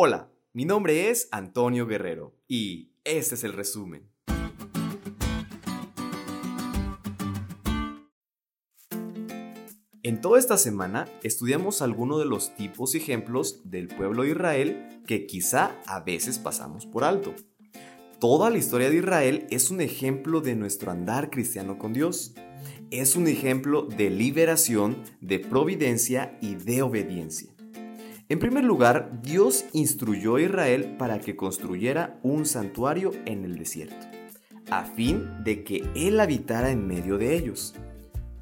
Hola, mi nombre es Antonio Guerrero y este es el resumen. En toda esta semana estudiamos algunos de los tipos y ejemplos del pueblo de Israel que quizá a veces pasamos por alto. Toda la historia de Israel es un ejemplo de nuestro andar cristiano con Dios. Es un ejemplo de liberación, de providencia y de obediencia. En primer lugar, Dios instruyó a Israel para que construyera un santuario en el desierto, a fin de que Él habitara en medio de ellos.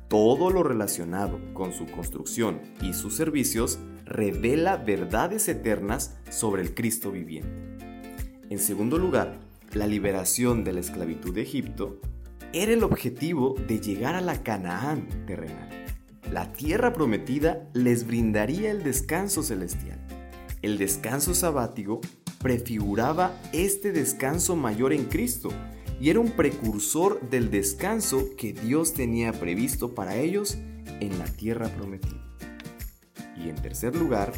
Todo lo relacionado con su construcción y sus servicios revela verdades eternas sobre el Cristo viviente. En segundo lugar, la liberación de la esclavitud de Egipto era el objetivo de llegar a la Canaán terrenal. La tierra prometida les brindaría el descanso celestial. El descanso sabático prefiguraba este descanso mayor en Cristo y era un precursor del descanso que Dios tenía previsto para ellos en la tierra prometida. Y en tercer lugar,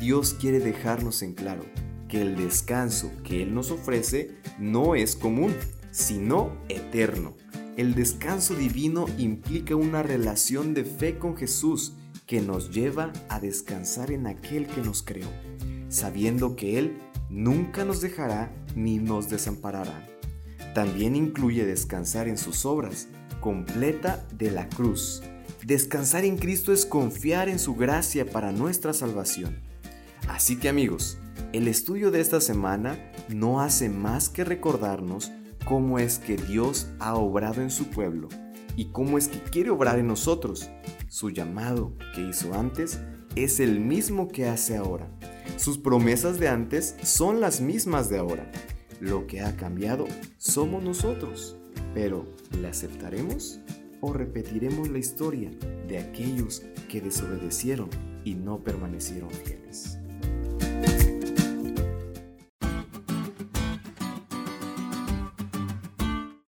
Dios quiere dejarnos en claro que el descanso que Él nos ofrece no es común, sino eterno. El descanso divino implica una relación de fe con Jesús que nos lleva a descansar en aquel que nos creó, sabiendo que Él nunca nos dejará ni nos desamparará. También incluye descansar en sus obras, completa de la cruz. Descansar en Cristo es confiar en su gracia para nuestra salvación. Así que amigos, el estudio de esta semana no hace más que recordarnos cómo es que Dios ha obrado en su pueblo y cómo es que quiere obrar en nosotros. Su llamado que hizo antes es el mismo que hace ahora. Sus promesas de antes son las mismas de ahora. Lo que ha cambiado somos nosotros. Pero, ¿le aceptaremos o repetiremos la historia de aquellos que desobedecieron y no permanecieron fieles?